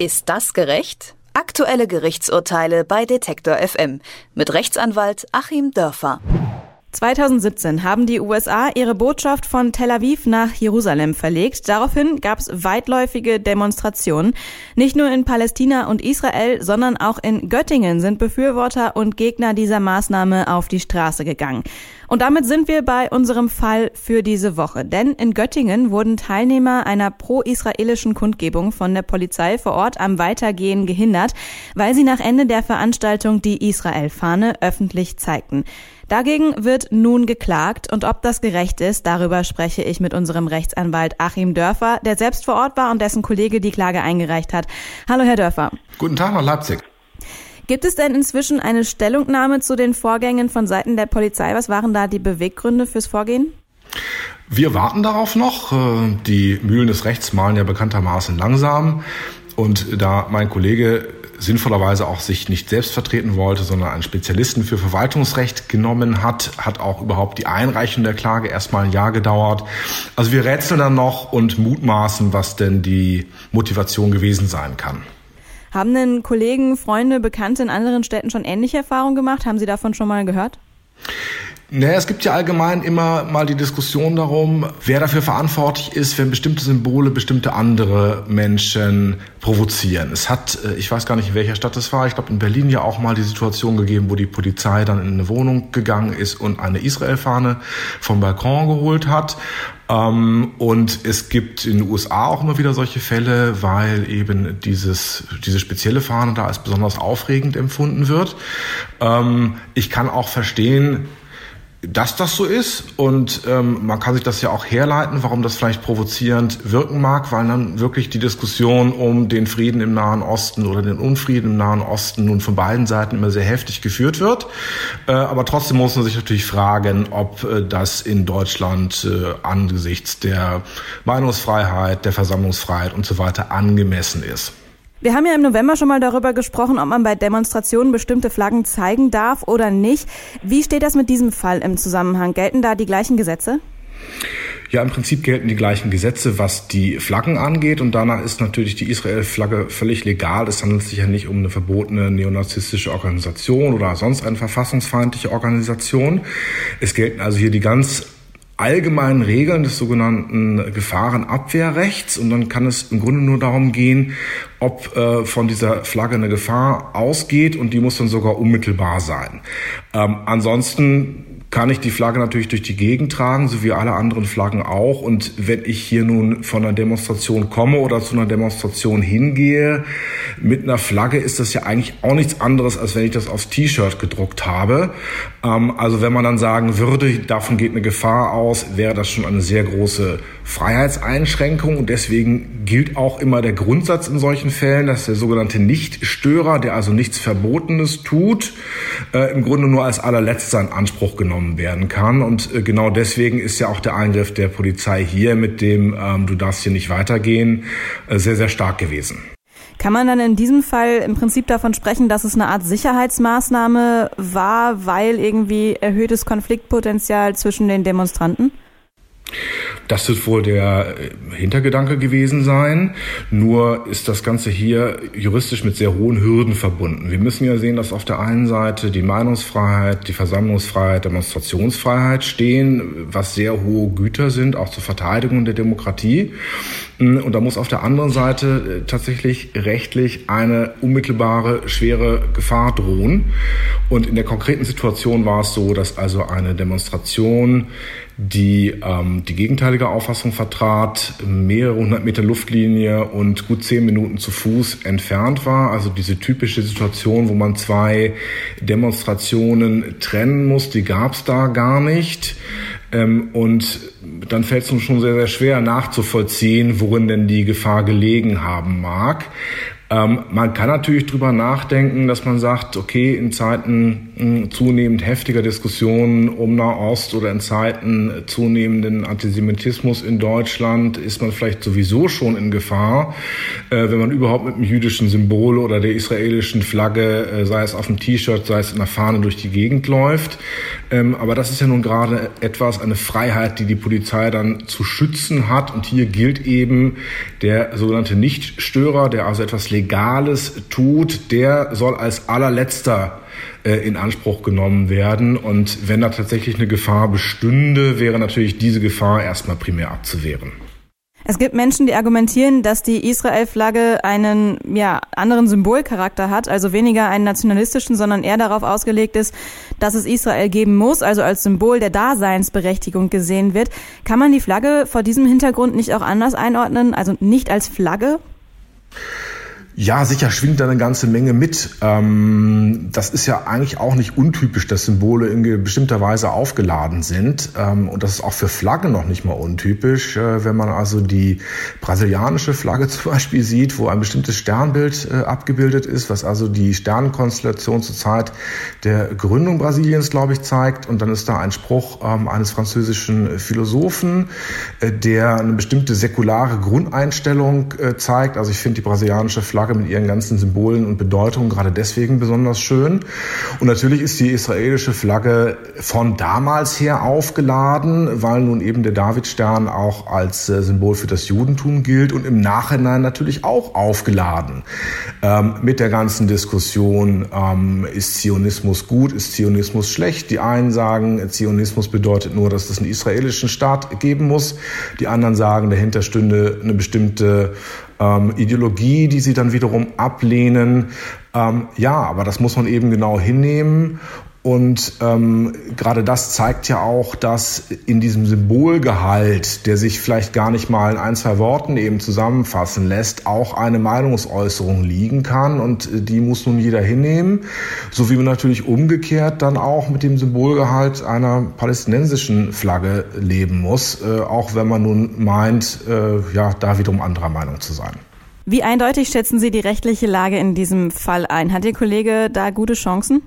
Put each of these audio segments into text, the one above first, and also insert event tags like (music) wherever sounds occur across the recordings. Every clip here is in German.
Ist das gerecht? Aktuelle Gerichtsurteile bei Detektor FM mit Rechtsanwalt Achim Dörfer. 2017 haben die USA ihre Botschaft von Tel Aviv nach Jerusalem verlegt. Daraufhin gab es weitläufige Demonstrationen. Nicht nur in Palästina und Israel, sondern auch in Göttingen sind Befürworter und Gegner dieser Maßnahme auf die Straße gegangen. Und damit sind wir bei unserem Fall für diese Woche. Denn in Göttingen wurden Teilnehmer einer pro-israelischen Kundgebung von der Polizei vor Ort am Weitergehen gehindert, weil sie nach Ende der Veranstaltung die Israel-Fahne öffentlich zeigten. Dagegen wird nun geklagt und ob das gerecht ist, darüber spreche ich mit unserem Rechtsanwalt Achim Dörfer, der selbst vor Ort war und dessen Kollege die Klage eingereicht hat. Hallo, Herr Dörfer. Guten Tag nach Leipzig. Gibt es denn inzwischen eine Stellungnahme zu den Vorgängen von Seiten der Polizei? Was waren da die Beweggründe fürs Vorgehen? Wir warten darauf noch. Äh, die Mühlen des Rechts malen ja bekanntermaßen langsam. Und da mein Kollege sinnvollerweise auch sich nicht selbst vertreten wollte, sondern einen Spezialisten für Verwaltungsrecht genommen hat, hat auch überhaupt die Einreichung der Klage erstmal ein Jahr gedauert. Also wir rätseln dann noch und mutmaßen, was denn die Motivation gewesen sein kann. Haben denn Kollegen, Freunde, Bekannte in anderen Städten schon ähnliche Erfahrungen gemacht? Haben Sie davon schon mal gehört? Naja, es gibt ja allgemein immer mal die Diskussion darum, wer dafür verantwortlich ist, wenn bestimmte Symbole bestimmte andere Menschen provozieren. Es hat, äh, ich weiß gar nicht, in welcher Stadt es war, ich glaube in Berlin ja auch mal die Situation gegeben, wo die Polizei dann in eine Wohnung gegangen ist und eine Israel-Fahne vom Balkon geholt hat. Ähm, und es gibt in den USA auch immer wieder solche Fälle, weil eben dieses, diese spezielle Fahne da als besonders aufregend empfunden wird. Ähm, ich kann auch verstehen, dass das so ist und ähm, man kann sich das ja auch herleiten, warum das vielleicht provozierend wirken mag, weil dann wirklich die Diskussion um den Frieden im Nahen Osten oder den Unfrieden im Nahen Osten nun von beiden Seiten immer sehr heftig geführt wird. Äh, aber trotzdem muss man sich natürlich fragen, ob äh, das in Deutschland äh, angesichts der Meinungsfreiheit, der Versammlungsfreiheit und so weiter angemessen ist. Wir haben ja im November schon mal darüber gesprochen, ob man bei Demonstrationen bestimmte Flaggen zeigen darf oder nicht. Wie steht das mit diesem Fall im Zusammenhang? Gelten da die gleichen Gesetze? Ja, im Prinzip gelten die gleichen Gesetze, was die Flaggen angeht. Und danach ist natürlich die Israel-Flagge völlig legal. Es handelt sich ja nicht um eine verbotene neonazistische Organisation oder sonst eine verfassungsfeindliche Organisation. Es gelten also hier die ganz allgemeinen Regeln des sogenannten Gefahrenabwehrrechts und dann kann es im Grunde nur darum gehen, ob äh, von dieser Flagge eine Gefahr ausgeht und die muss dann sogar unmittelbar sein. Ähm, ansonsten kann ich die Flagge natürlich durch die Gegend tragen, so wie alle anderen Flaggen auch. Und wenn ich hier nun von einer Demonstration komme oder zu einer Demonstration hingehe, mit einer Flagge ist das ja eigentlich auch nichts anderes, als wenn ich das aufs T-Shirt gedruckt habe. Ähm, also wenn man dann sagen würde, davon geht eine Gefahr aus, wäre das schon eine sehr große Freiheitseinschränkung. Und deswegen gilt auch immer der Grundsatz in solchen Fällen, dass der sogenannte Nichtstörer, der also nichts Verbotenes tut, äh, im Grunde nur als allerletzter in Anspruch genommen genommen werden kann. Und äh, genau deswegen ist ja auch der Eingriff der Polizei hier mit dem ähm, Du darfst hier nicht weitergehen äh, sehr, sehr stark gewesen. Kann man dann in diesem Fall im Prinzip davon sprechen, dass es eine Art Sicherheitsmaßnahme war, weil irgendwie erhöhtes Konfliktpotenzial zwischen den Demonstranten? Das wird wohl der äh, Hintergedanke gewesen sein. Nur ist das Ganze hier juristisch mit sehr hohen Hürden verbunden. Wir müssen ja sehen, dass auf der einen Seite die Meinungsfreiheit, die Versammlungsfreiheit, Demonstrationsfreiheit stehen, was sehr hohe Güter sind, auch zur Verteidigung der Demokratie. Und da muss auf der anderen Seite äh, tatsächlich rechtlich eine unmittelbare, schwere Gefahr drohen. Und in der konkreten Situation war es so, dass also eine Demonstration die ähm, die gegenteilige Auffassung vertrat, mehrere hundert Meter Luftlinie und gut zehn Minuten zu Fuß entfernt war. Also diese typische Situation, wo man zwei Demonstrationen trennen muss, die gab es da gar nicht. Ähm, und dann fällt es uns schon sehr, sehr schwer nachzuvollziehen, worin denn die Gefahr gelegen haben mag. Ähm, man kann natürlich drüber nachdenken, dass man sagt, okay, in Zeiten mh, hm, zunehmend heftiger Diskussionen um Nahost oder in Zeiten zunehmenden Antisemitismus in Deutschland ist man vielleicht sowieso schon in Gefahr, äh, wenn man überhaupt mit einem jüdischen Symbol oder der israelischen Flagge, äh, sei es auf dem T-Shirt, sei es in der Fahne durch die Gegend läuft. Ähm, aber das ist ja nun gerade etwas, eine Freiheit, die die Polizei dann zu schützen hat. Und hier gilt eben der sogenannte Nichtstörer, der also etwas Legales tut, der soll als allerletzter äh, in Anspruch genommen werden. Und wenn da tatsächlich eine Gefahr bestünde, wäre natürlich diese Gefahr erstmal primär abzuwehren. Es gibt Menschen, die argumentieren, dass die Israel-Flagge einen ja, anderen Symbolcharakter hat, also weniger einen nationalistischen, sondern eher darauf ausgelegt ist, dass es Israel geben muss, also als Symbol der Daseinsberechtigung gesehen wird. Kann man die Flagge vor diesem Hintergrund nicht auch anders einordnen, also nicht als Flagge? Ja, sicher schwingt da eine ganze Menge mit. Ähm, das ist ja eigentlich auch nicht untypisch, dass Symbole in bestimmter Weise aufgeladen sind. Ähm, und das ist auch für Flaggen noch nicht mal untypisch. Äh, wenn man also die brasilianische Flagge (laughs) zum Beispiel sieht, wo ein bestimmtes Sternbild äh, abgebildet ist, was also die Sternenkonstellation zur Zeit der Gründung Brasiliens, glaube ich, zeigt. Und dann ist da ein Spruch ähm, eines französischen Philosophen, äh, der eine bestimmte säkulare Grundeinstellung zeigt. Also ich finde die brasilianische Flagge Flagge mit ihren ganzen Symbolen und Bedeutungen gerade deswegen besonders schön. Und natürlich ist die israelische Flagge von damals her aufgeladen, weil nun eben der Davidstern auch als äh, Symbol für das Judentum gilt und im Nachhinein natürlich auch aufgeladen ähm, mit der ganzen Diskussion, ähm, ist Zionismus gut, ist Zionismus schlecht. Die einen sagen, Zionismus bedeutet nur, dass es einen israelischen Staat geben muss. Die anderen sagen, dahinter stünde eine bestimmte ähm, Ideologie, die sie dann wiederum ablehnen. Ähm, ja, aber das muss man eben genau hinnehmen und ähm, gerade das zeigt ja auch, dass in diesem Symbolgehalt, der sich vielleicht gar nicht mal in ein, zwei Worten eben zusammenfassen lässt, auch eine Meinungsäußerung liegen kann. Und äh, die muss nun jeder hinnehmen. So wie man natürlich umgekehrt dann auch mit dem Symbolgehalt einer palästinensischen Flagge leben muss, äh, auch wenn man nun meint, äh, ja, da wiederum anderer Meinung zu sein. Wie eindeutig schätzen Sie die rechtliche Lage in diesem Fall ein? Hat Ihr Kollege da gute Chancen?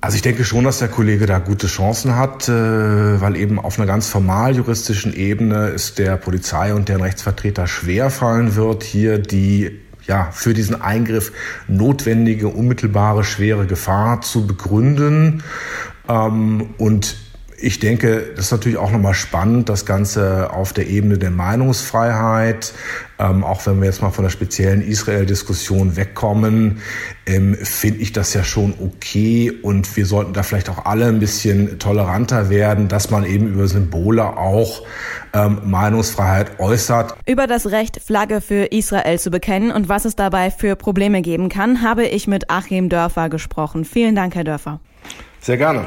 Also ich denke schon, dass der Kollege da gute Chancen hat, äh, weil eben auf einer ganz formal juristischen Ebene es der Polizei und deren Rechtsvertreter schwerfallen wird, hier die ja, für diesen Eingriff notwendige, unmittelbare, schwere Gefahr zu begründen. Ähm, und ich denke, das ist natürlich auch nochmal spannend, das Ganze auf der Ebene der Meinungsfreiheit, ähm, auch wenn wir jetzt mal von der speziellen Israel-Diskussion wegkommen, ähm, finde ich das ja schon okay und wir sollten da vielleicht auch alle ein bisschen toleranter werden, dass man eben über Symbole auch ähm, Meinungsfreiheit äußert. Über das Recht, Flagge für Israel zu bekennen und was es dabei für Probleme geben kann, habe ich mit Achim Dörfer gesprochen. Vielen Dank, Herr Dörfer. Sehr gerne.